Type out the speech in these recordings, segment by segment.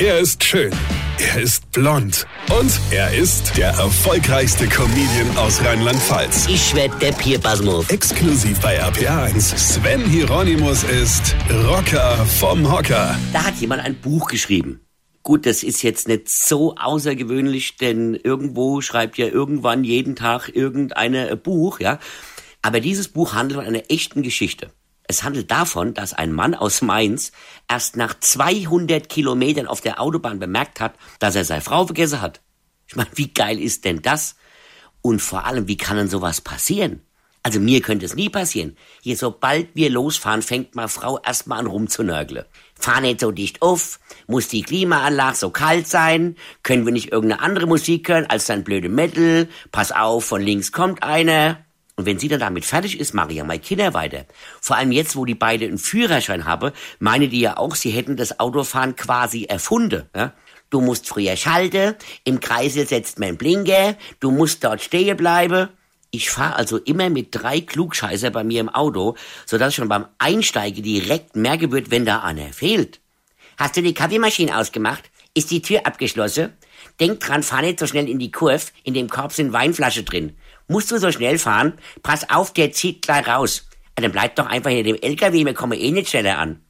Er ist schön. Er ist blond. Und er ist der erfolgreichste Comedian aus Rheinland-Pfalz. Ich werd der Pierpasmus. Exklusiv bei RPA1. Sven Hieronymus ist Rocker vom Hocker. Da hat jemand ein Buch geschrieben. Gut, das ist jetzt nicht so außergewöhnlich, denn irgendwo schreibt ja irgendwann jeden Tag irgendeine Buch, ja. Aber dieses Buch handelt von einer echten Geschichte. Es handelt davon, dass ein Mann aus Mainz erst nach 200 Kilometern auf der Autobahn bemerkt hat, dass er seine Frau vergessen hat. Ich meine, wie geil ist denn das? Und vor allem, wie kann denn sowas passieren? Also mir könnte es nie passieren. Hier, sobald wir losfahren, fängt meine Frau erstmal an rumzunörgeln. Fahr nicht so dicht auf, muss die Klimaanlage so kalt sein, können wir nicht irgendeine andere Musik hören als dein blöde Metal, pass auf, von links kommt einer. Und wenn sie dann damit fertig ist, mache ich ja meine Kinder weiter. Vor allem jetzt, wo die beide einen Führerschein haben, meine die ja auch, sie hätten das Autofahren quasi erfunden. Ja? Du musst früher schalten, im Kreisel setzt man Blinker, du musst dort stehen bleiben. Ich fahre also immer mit drei Klugscheißer bei mir im Auto, sodass schon beim Einsteigen direkt merke wird, wenn da einer fehlt. Hast du die Kaffeemaschine ausgemacht? Ist die Tür abgeschlossen? Denk dran, fahr nicht so schnell in die Kurve, in dem Korb sind Weinflasche drin. Musst du so schnell fahren? Pass auf, der zieht gleich raus. Ja, dann bleib doch einfach hinter dem LKW, wir kommen eh nicht schneller an.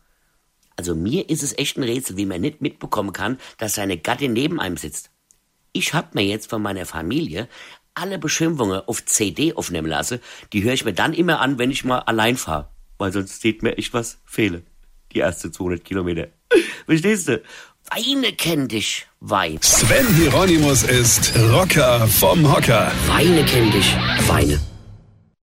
Also mir ist es echt ein Rätsel, wie man nicht mitbekommen kann, dass seine Gattin neben einem sitzt. Ich hab mir jetzt von meiner Familie alle Beschimpfungen auf CD aufnehmen lassen. Die höre ich mir dann immer an, wenn ich mal allein fahre. Weil sonst sieht mir echt was fehle. Die erste 200 Kilometer. Verstehst du? Weine kenn dich, Wein. Sven Hieronymus ist Rocker vom Hocker. Weine kenn dich, Weine.